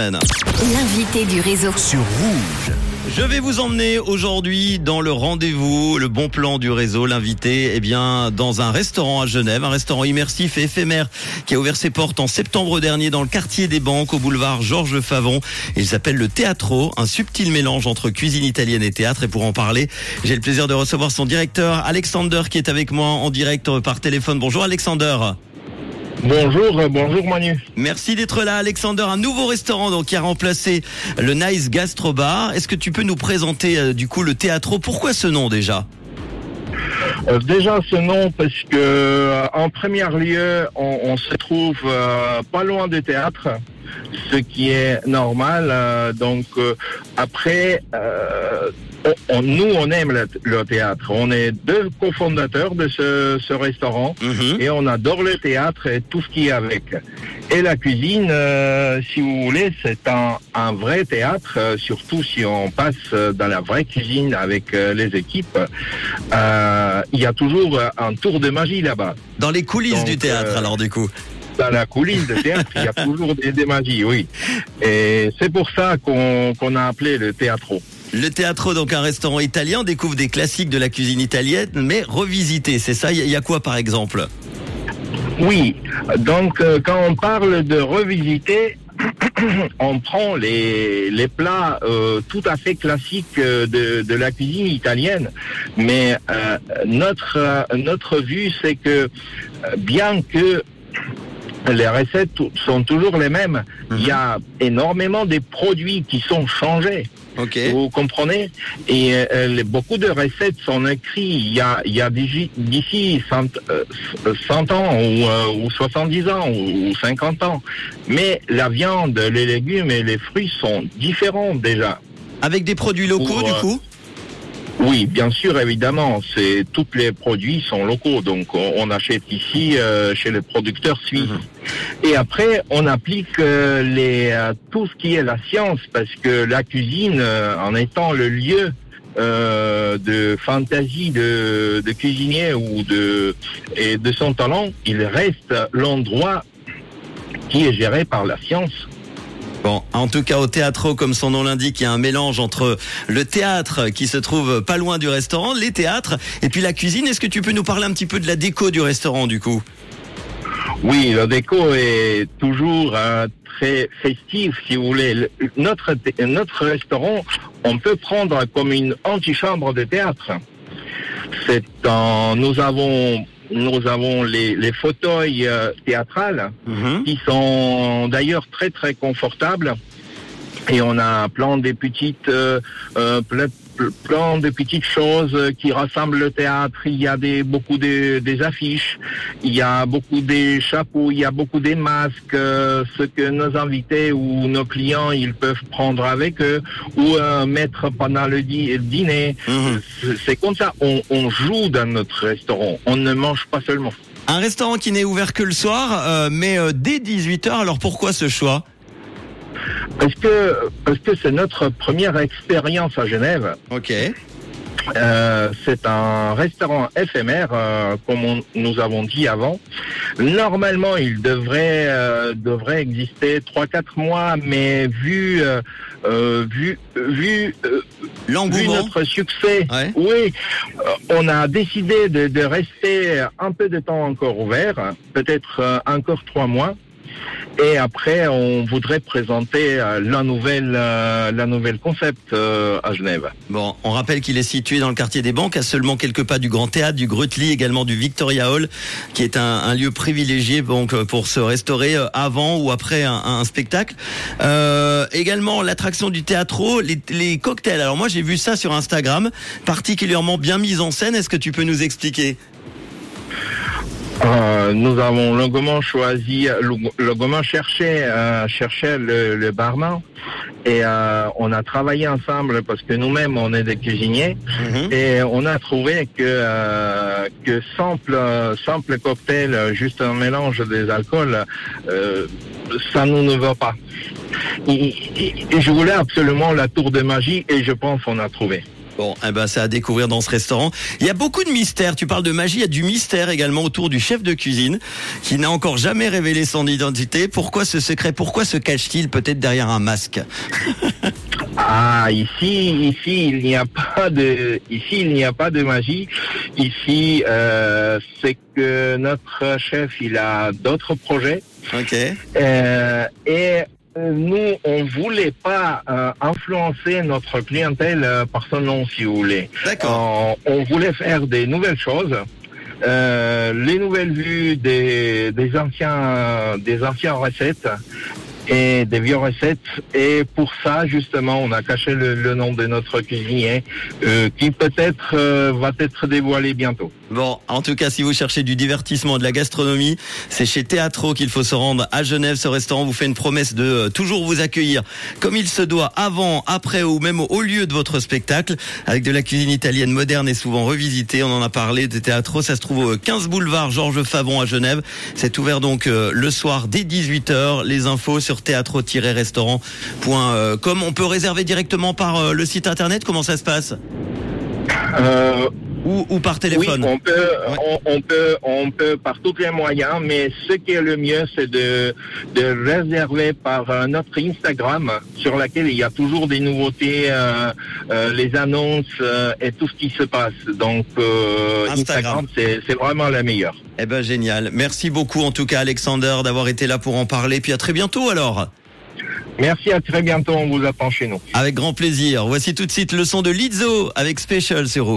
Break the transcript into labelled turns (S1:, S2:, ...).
S1: L'invité du réseau.
S2: sur Rouge.
S3: Je vais vous emmener aujourd'hui dans le rendez-vous, le bon plan du réseau, l'invité, eh bien, dans un restaurant à Genève, un restaurant immersif et éphémère qui a ouvert ses portes en septembre dernier dans le quartier des Banques au boulevard Georges Favon. Il s'appelle le Teatro, un subtil mélange entre cuisine italienne et théâtre. Et pour en parler, j'ai le plaisir de recevoir son directeur, Alexander, qui est avec moi en direct par téléphone. Bonjour Alexander.
S4: Bonjour, euh, bonjour Manu.
S3: Merci d'être là, Alexander. Un nouveau restaurant donc qui a remplacé le Nice Gastro Bar. Est-ce que tu peux nous présenter euh, du coup le Teatro Pourquoi ce nom déjà?
S4: Euh, déjà ce nom parce que euh, en premier lieu, on, on se trouve euh, pas loin du théâtre, ce qui est normal. euh, donc euh, après, euh, on- on- nous on aime le, le théâtre. On est deux cofondateurs de ce, ce restaurant.
S3: Mhm.
S4: et on adore le théâtre et tout ce qui est avec. Et la cuisine, euh, si vous voulez, c'est un, un vrai théâtre, euh, surtout si on passe euh, dans la vraie cuisine avec les équipes. Il y a toujours un tour de magie là-bas.
S3: Dans les coulisses
S4: Donc,
S3: du théâtre alors du coup.
S4: Dans la coulisse de théâtre, il y a toujours des, des magies, oui. Et c'est pour ça qu'on a appelé le théâtro.
S3: Le Teatro, donc un restaurant italien, on découvre des classiques de la cuisine italienne, mais revisité. C'est ça, il y, a- il y a quoi par exemple?
S4: Oui, donc euh, quand on parle de revisiter, on prend les, les plats euh, tout à fait classiques euh, de, de la cuisine italienne, mais euh, notre, notre vue, c'est que bien que les recettes sont toujours les mêmes, il y a énormément de produits qui sont changés.
S3: Ok.
S4: Vous comprenez Et euh, beaucoup de recettes sont écrites il y a, il y a d'ici d'ici 100, euh, 100 ans ou, euh, ou 70 ans ou, ou 50 ans. Mais la viande, les légumes et les fruits sont différents déjà.
S3: Avec des produits locaux
S4: Pour,
S3: du
S4: euh,
S3: coup
S4: Oui, bien sûr, évidemment. C'est tous les produits sont locaux, donc on, on achète ici euh, chez les producteurs suisses. Et après, on applique euh, les euh, tout ce qui est la science, parce que la cuisine, euh, en étant le lieu euh, de fantaisie de, de cuisinier ou de et de son talent, il reste l'endroit qui est géré par la science.
S3: Bon, en tout cas au Teatro, comme son nom l'indique, il y a un mélange entre le théâtre qui se trouve pas loin du restaurant, les théâtres, et puis la cuisine. Est-ce que tu peux nous parler un petit peu de la déco du restaurant du coup?
S4: Oui, le déco est toujours euh, très festif, si vous voulez. Le- notre, notre restaurant, on peut prendre comme une antichambre de théâtre. C'est un, nous avons, nous avons les, les fauteuils euh, théâtrales
S3: Mhm.
S4: qui sont d'ailleurs très très confortables. Et on a plein de petites, euh, euh, plein de petites choses qui rassemblent le théâtre. Il y a des, beaucoup de, des affiches, il y a beaucoup des chapeaux, il y a beaucoup des masques, euh, ce que nos invités ou nos clients ils peuvent prendre avec eux ou euh, mettre pendant le, dîner.
S3: Mhm.
S4: C'est- comme ça, on, on joue dans notre restaurant. On ne mange pas seulement.
S3: Un restaurant qui n'est ouvert que le soir, euh, mais euh, dès 18h. Alors pourquoi ce choix?
S4: Parce que parce que c'est notre première expérience à Genève.
S3: Ok.
S4: Euh, c'est un restaurant éphémère, euh, comme on- nous avons dit avant. Normalement, il devrait euh, devrait exister trois quatre mois, mais vu euh, euh, vu vu euh, vu notre succès,
S3: Ouais.
S4: oui, on a décidé de, de rester un peu de temps encore ouvert, peut-être encore trois mois. Et après, on voudrait présenter euh, la nouvelle, euh, la nouvelle concept euh, à Genève.
S3: Bon, on rappelle qu'il est situé dans le quartier des Banques, à seulement quelques pas du Grand Théâtre, du Grutli, également du Victoria Hall, qui est un, lieu privilégié donc pour se restaurer avant ou après un, spectacle. Également l'attraction du théâtre, les, les cocktails. Alors moi j'ai vu ça sur Instagram, particulièrement bien mise en scène. Est-ce que tu peux nous expliquer
S4: Euh, nous avons longuement choisi, longuement cherché, euh, cherché le, le barman et euh, on a travaillé ensemble parce que nous-mêmes on est des cuisiniers
S3: Mhm.
S4: et on a trouvé que que simple simple cocktail, juste un mélange des alcools, ça nous ne va pas. Et, et- et je voulais absolument la tour de magie et je pense qu'on a trouvé.
S3: Bon, eh ben, c'est à découvrir dans ce restaurant. Il y a beaucoup de mystères. Tu parles de magie, il y a du mystère également autour du chef de cuisine qui n'a encore jamais révélé son identité. Pourquoi ce secret? Pourquoi se cache-t-il peut-être derrière un masque?
S4: Ah, ici, ici, il n'y a pas de, ici, il n'y a pas de magie. Ici, euh, c'est que notre chef, il a d'autres projets.
S3: Ok.
S4: Euh, et nous, on voulait pas euh, influencer notre clientèle euh, par son nom, si vous voulez.
S3: D'accord.
S4: Euh, on voulait faire des nouvelles choses. Les nouvelles vues des, des anciens des anciennes recettes et des vieilles recettes et pour ça justement on a caché le, le nom de notre cuisinier euh, qui peut-être euh, va être dévoilé bientôt.
S3: Bon, en tout cas, si vous cherchez du divertissement, de la gastronomie, c'est chez Teatro qu'il faut se rendre à Genève. Ce restaurant vous fait une promesse de euh, toujours vous accueillir comme il se doit, avant, après ou même au lieu de votre spectacle, avec de la cuisine italienne moderne et souvent revisitée. On en a parlé de Teatro. Ça se trouve au 15 boulevard Georges Favon à Genève. C'est ouvert donc euh, le soir dès 18h. Les infos sur teatro-restaurant.com. On peut réserver directement par euh, le site internet. Comment ça se passe?
S4: Euh,
S3: ou, ou par téléphone
S4: Oui, on peut, on, on peut, on peut par tous les moyens, mais ce qui est le mieux, c'est de, de réserver par euh, notre Instagram, sur laquelle il y a toujours des nouveautés, euh, euh, les annonces euh, et tout ce qui se passe. Donc,
S3: Instagram.
S4: Instagram, c'est vraiment la meilleure.
S3: Eh ben génial. Merci beaucoup en tout cas Alexander d'avoir été là pour en parler. Puis à très bientôt alors.
S4: Merci, à très bientôt, on vous attend chez nous.
S3: Avec grand plaisir. Voici tout de suite le son de Lizzo avec Special sur.